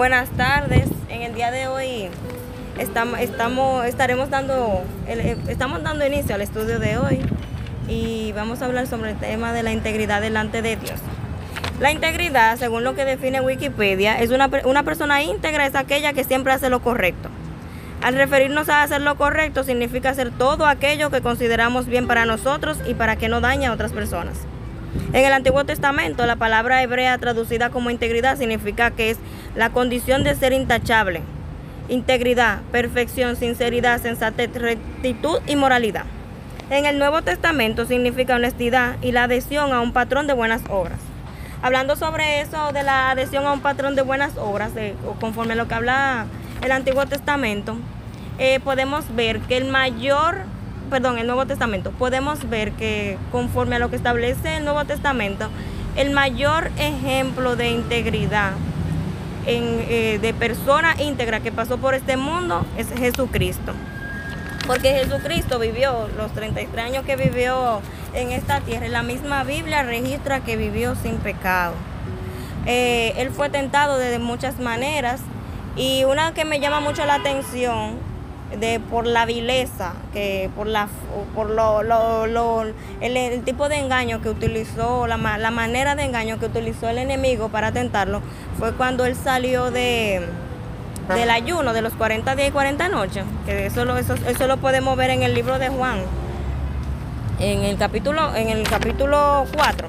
Buenas tardes. En el día de hoy estamos, estaremos dando, el- estamos dando inicio al estudio de hoy y vamos a hablar sobre el tema de la integridad delante de Dios. La integridad, según lo que define Wikipedia, es una, una persona íntegra, es aquella que siempre hace lo correcto. Al referirnos a hacer lo correcto significa hacer todo aquello que consideramos bien para nosotros y para que no dañe a otras personas. En el Antiguo Testamento, la palabra hebrea traducida como integridad significa que es la condición de ser intachable. Integridad, perfección, sinceridad, sensatez, rectitud y moralidad. En el Nuevo Testamento significa honestidad y la adhesión a un patrón de buenas obras. Hablando sobre eso de la adhesión a un patrón de buenas obras, o conforme a lo que habla el Antiguo Testamento, eh, podemos ver que el mayor, perdón, el Nuevo Testamento, podemos ver que conforme a lo que establece el Nuevo Testamento, el mayor ejemplo de integridad eh, de persona íntegra que pasó por este mundo es Jesucristo. Porque Jesucristo vivió los 33 años que vivió en esta tierra. La misma Biblia registra que vivió sin pecado. Eh, él fue tentado de muchas maneras y una que me llama mucho la atención de por la vileza, que por la por lo, lo- lo- el, el tipo de engaño que utilizó, la, la manera de engaño que utilizó el enemigo para tentarlo, fue cuando él salió de del ayuno de los 40 días y 40 noches, que eso lo, eso, eso lo podemos ver en el libro de Juan, en el capítulo, en el capítulo 4,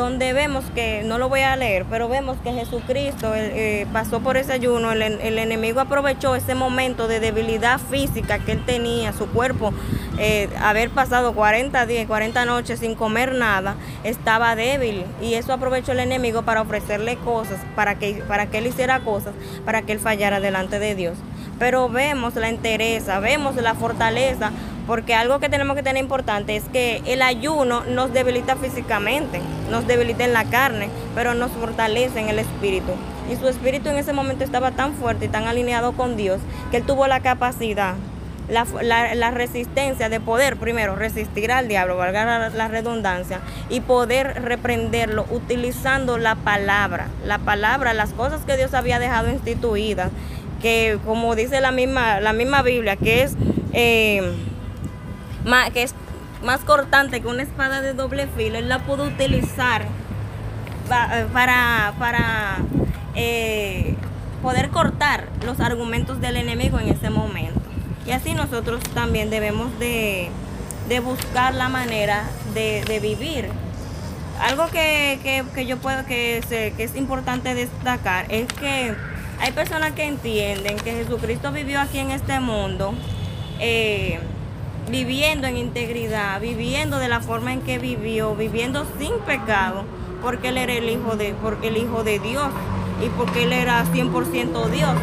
donde vemos que, no lo voy a leer, pero vemos que Jesucristo eh, pasó por ese ayuno, el, enemigo aprovechó ese momento de debilidad física que él tenía, su cuerpo, eh, haber pasado 40 días, y 40 noches sin comer nada, estaba débil y eso aprovechó el enemigo para ofrecerle cosas, para que, para que él hiciera cosas, para que él fallara delante de Dios. Pero vemos la entereza, vemos la fortaleza, porque algo que tenemos que tener importante es que el ayuno nos debilita físicamente, nos debilita en la carne, pero nos fortalece en el espíritu. Y su espíritu en ese momento estaba tan fuerte y tan alineado con Dios que él tuvo la capacidad, la, la- resistencia de poder, primero, resistir al diablo, valga la, la redundancia, y poder reprenderlo utilizando la palabra, la palabra, las cosas que Dios había dejado instituidas, que como dice la misma, la misma Biblia, que es... eh, que es más cortante que una espada de doble filo, él la pudo utilizar eh, para, para eh, poder cortar los argumentos del enemigo en ese momento. Y así nosotros también debemos de, de buscar la manera de, de vivir. Algo que, que- que yo puedo que, que es importante destacar es que hay personas que entienden que Jesucristo vivió aquí en este mundo eh, viviendo en integridad, viviendo de la forma en que vivió, viviendo sin pecado, porque él era el hijo de, porque el hijo de Dios y porque él era 100% Dios.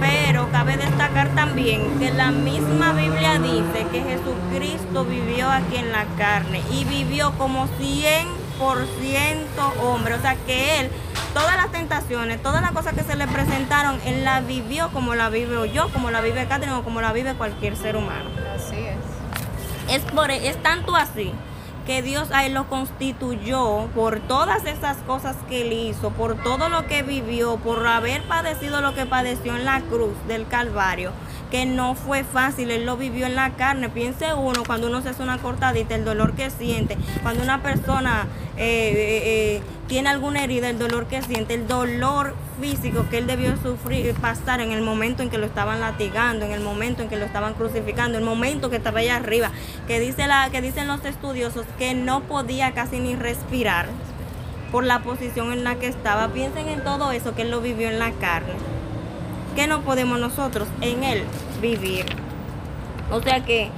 Pero cabe destacar también que la misma Biblia dice que Jesucristo vivió aquí en la carne y vivió como 100% hombre. O sea que él, todas las tentaciones, todas las cosas que se le presentaron, él la vivió como la vivo yo, como la vive Catherine o como la vive cualquier ser humano. Es. Por, es tanto así que Dios a él lo constituyó por todas esas cosas que él hizo, por todo lo que vivió, por haber padecido lo que padeció en la cruz del Calvario, que no fue fácil, él lo vivió en la carne. Piense uno cuando uno se hace una cortadita, el dolor que siente, cuando una persona eh, eh, eh, tiene alguna herida, el dolor que siente, el dolor físico que él debió sufrir, pasar en el momento en que lo estaban latigando, en el momento en que lo estaban crucificando, el momento que estaba allá arriba, que dice la, que dicen los estudiosos que no podía casi ni respirar por la posición en la que estaba. Piensen en todo eso que él lo vivió en la carne. Que no podemos nosotros en él vivir? O sea que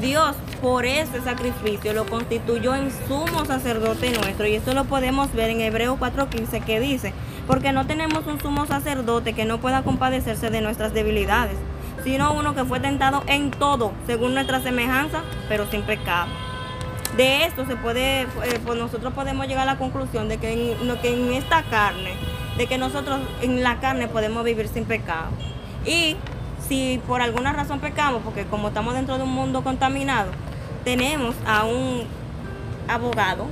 Dios por ese sacrificio lo constituyó en sumo sacerdote nuestro. Y esto lo podemos ver en Hebreos 4:15 que dice, porque no tenemos un sumo sacerdote que no pueda compadecerse de nuestras debilidades, sino uno que fue tentado en todo, según nuestra semejanza, pero sin pecado. De esto se puede, eh, pues nosotros podemos llegar a la conclusión de que en, que en esta carne, de que nosotros en la carne podemos vivir sin pecado. Y si por alguna razón pecamos, porque como estamos dentro de un mundo contaminado, tenemos a un abogado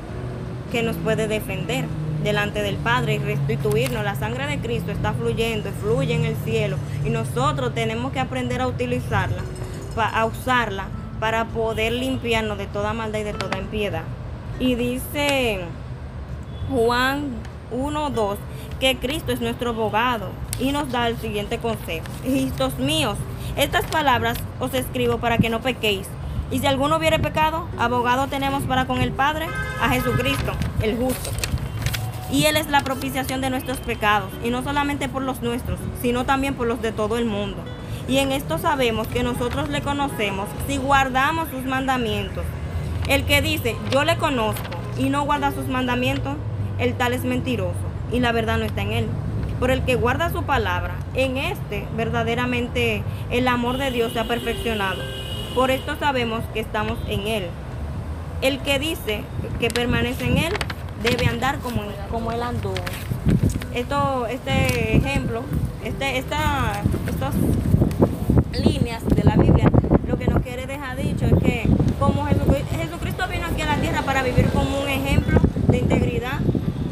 que nos puede defender. delante del Padre y restituirnos. La sangre de Cristo está fluyendo fluye en el cielo y nosotros tenemos que aprender a utilizarla, a usarla para poder limpiarnos de toda maldad y de toda impiedad. Y dice Juan 1.2 que Cristo es nuestro abogado y nos da el siguiente consejo. Hijitos míos, estas palabras os escribo para que no pequéis. Y si alguno hubiere pecado, abogado tenemos para con el Padre, a Jesucristo, el justo. Y Él es la propiciación de nuestros pecados, y no solamente por los nuestros, sino también por los de todo el mundo. Y en esto sabemos que nosotros le conocemos si guardamos sus mandamientos. El que dice, yo le conozco y no guarda sus mandamientos, el tal es mentiroso, y la verdad no está en él. Por el que guarda su palabra, en este verdaderamente el amor de Dios se ha perfeccionado. Por esto sabemos que estamos en Él. El que dice que permanece en Él debe andar como, como Él andó. Esto, este ejemplo, este, esta, estas líneas de la Biblia, lo que nos quiere dejar dicho es que como Jesucristo, vino aquí a la tierra para vivir como un ejemplo de integridad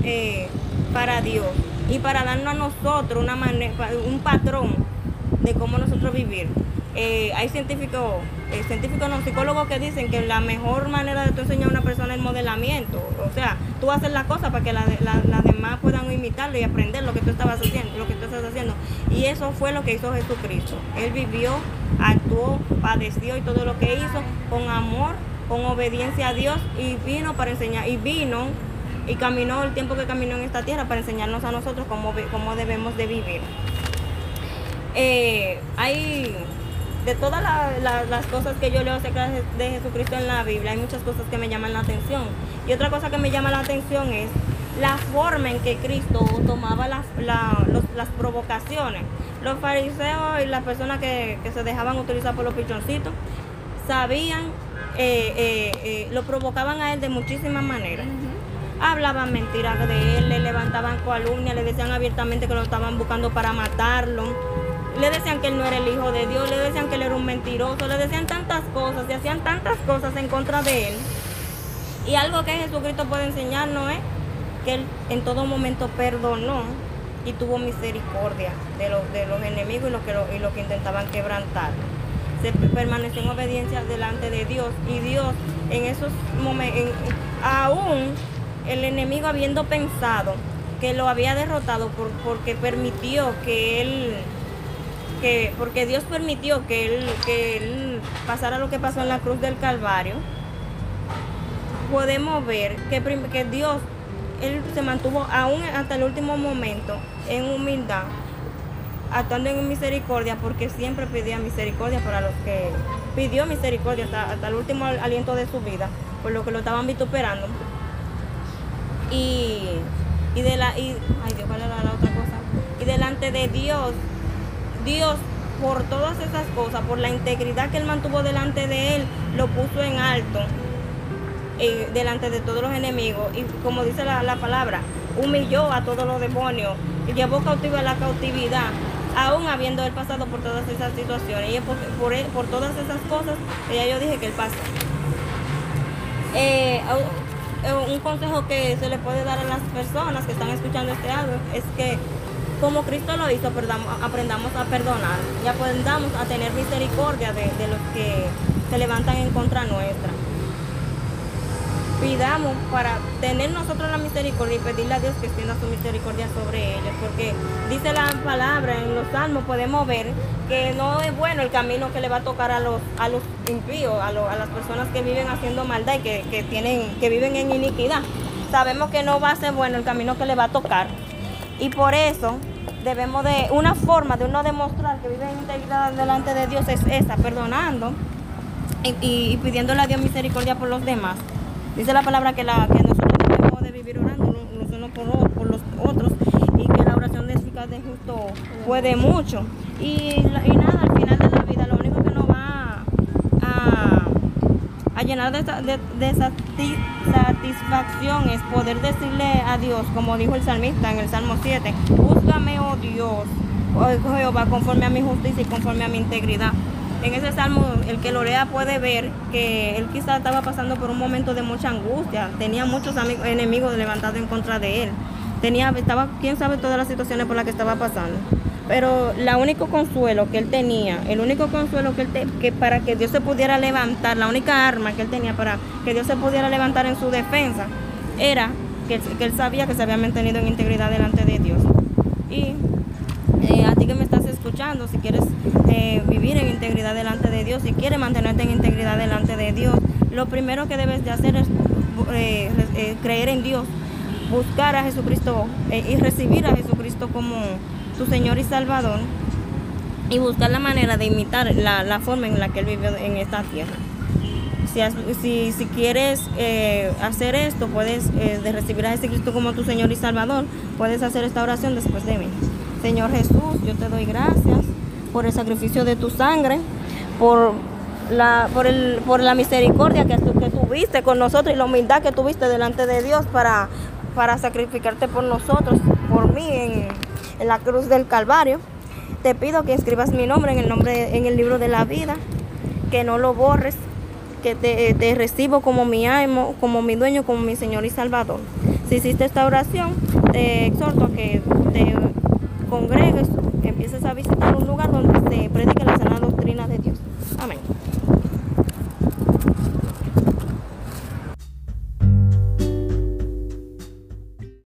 eh, para Dios y para darnos a nosotros una manera, un patrón de cómo nosotros vivir. Eh, hay científicos, eh, científicos no, psicólogos que dicen que la mejor manera de tú enseñar a una persona es el modelamiento. O sea, tú haces las cosas para que las demás puedan imitarlo y aprender lo que tú estabas haciendo, lo que tú estás haciendo. Y eso fue lo que hizo Jesucristo. Él vivió, actuó, padeció y todo lo que hizo con amor, con obediencia a Dios y vino para enseñar, y vino y caminó el tiempo que caminó en esta tierra para enseñarnos a nosotros cómo, cómo debemos de vivir. Eh, hay de todas las cosas que yo leo acerca de Jesucristo en la Biblia, hay muchas cosas que me llaman la atención. Y otra cosa que me llama la atención es la forma en que Cristo tomaba las, las provocaciones. Los fariseos y las personas que, se dejaban utilizar por los pichoncitos sabían, eh, eh, lo provocaban a él de muchísimas maneras. Hablaban mentiras de él, le levantaban calumnias, le decían abiertamente que lo estaban buscando para matarlo le decían que él no era el hijo de Dios, le decían que él era un mentiroso, le decían tantas cosas, y hacían tantas cosas en contra de él. Y algo que Jesucristo puede enseñarnos es que él en todo momento perdonó y tuvo misericordia de los, enemigos y los que, y los que intentaban quebrantar. Se permaneció en obediencia delante de Dios y Dios en esos momentos, aún el enemigo habiendo pensado que lo había derrotado por, porque permitió que él porque Dios permitió que él, que él pasara lo que pasó en la cruz del Calvario, podemos ver que, que Dios, Él se mantuvo aún hasta el último momento en humildad, actuando en misericordia, porque siempre pedía misericordia para los que pidió misericordia hasta, el último aliento de su vida, por lo que lo estaban vituperando. Y, y de la, y, ay Dios, ¿cuál era la otra cosa? Y delante de Dios, Dios por todas esas cosas, por la integridad que él mantuvo delante de él, lo puso en alto eh, delante de todos los enemigos. Y como dice la, palabra, humilló a todos los demonios, y llevó cautivo a la cautividad, aún habiendo él pasado por todas esas situaciones. Y por, por, todas esas cosas ya yo dije que él pasó. Eh, un consejo que se le puede dar a las personas que están escuchando este audio es que como Cristo lo hizo, aprendamos a perdonar y aprendamos a tener misericordia de, los que se levantan en contra nuestra. Pidamos para tener nosotros la misericordia y pedirle a Dios que extienda su misericordia sobre ellos, porque dice la palabra en los salmos, podemos ver que no es bueno el camino que le va a tocar a los, a los impíos, a, las personas que viven haciendo maldad y que, que, tienen, que viven en iniquidad. Sabemos que no va a ser bueno el camino que le va a tocar y por eso debemos de, una forma de uno demostrar que vive en integridad delante de Dios es esa, perdonando y, pidiéndole a Dios misericordia por los demás. Dice la palabra que, la, que nosotros debemos de vivir orando los unos por, los otros y que la oración de eficaz de justo puede mucho. Y, y nada, al final de la vida lo único que nos va a a llenar de, de, satisfacción es poder decirle a Dios, como dijo el salmista en el Salmo 7, búscame, oh Dios, oh Jehová, conforme a mi justicia y conforme a mi integridad. En ese salmo, el que lo lea puede ver que él quizás estaba pasando por un momento de mucha angustia, tenía muchos amigos, enemigos levantados en contra de él, tenía, estaba, quién sabe todas las situaciones por las que estaba pasando. Pero la único consuelo que él tenía, el único consuelo que él que para que Dios se pudiera levantar, la única arma que él tenía para que Dios se pudiera levantar en su defensa, era que, que él sabía que se había mantenido en integridad delante de Dios. Y si quieres eh, vivir en integridad delante de Dios, si quieres mantenerte en integridad delante de Dios, lo primero que debes de hacer es eh, creer en Dios, buscar a Jesucristo y recibir a Jesucristo como tu Señor y Salvador y buscar la manera de imitar la, forma en la que Él vivió en esta tierra. Si, si, quieres hacer esto, puedes de recibir a Jesucristo como tu Señor y Salvador, puedes hacer esta oración después de mí. Señor Jesús, yo te doy gracias por el sacrificio de tu sangre, por la, por, el, por la misericordia que, tuviste con nosotros y la humildad que tuviste delante de Dios para, para sacrificarte por nosotros, por mí en, la cruz del Calvario. Te pido que escribas mi nombre en el, nombre, en el libro de la vida, que no lo borres, que te, te recibo como mi amo, como mi dueño, como mi Señor y Salvador. Si hiciste esta oración, te exhorto a que te congregues, empieces a visitar un lugar donde se predica la sana doctrina de Dios. Amén.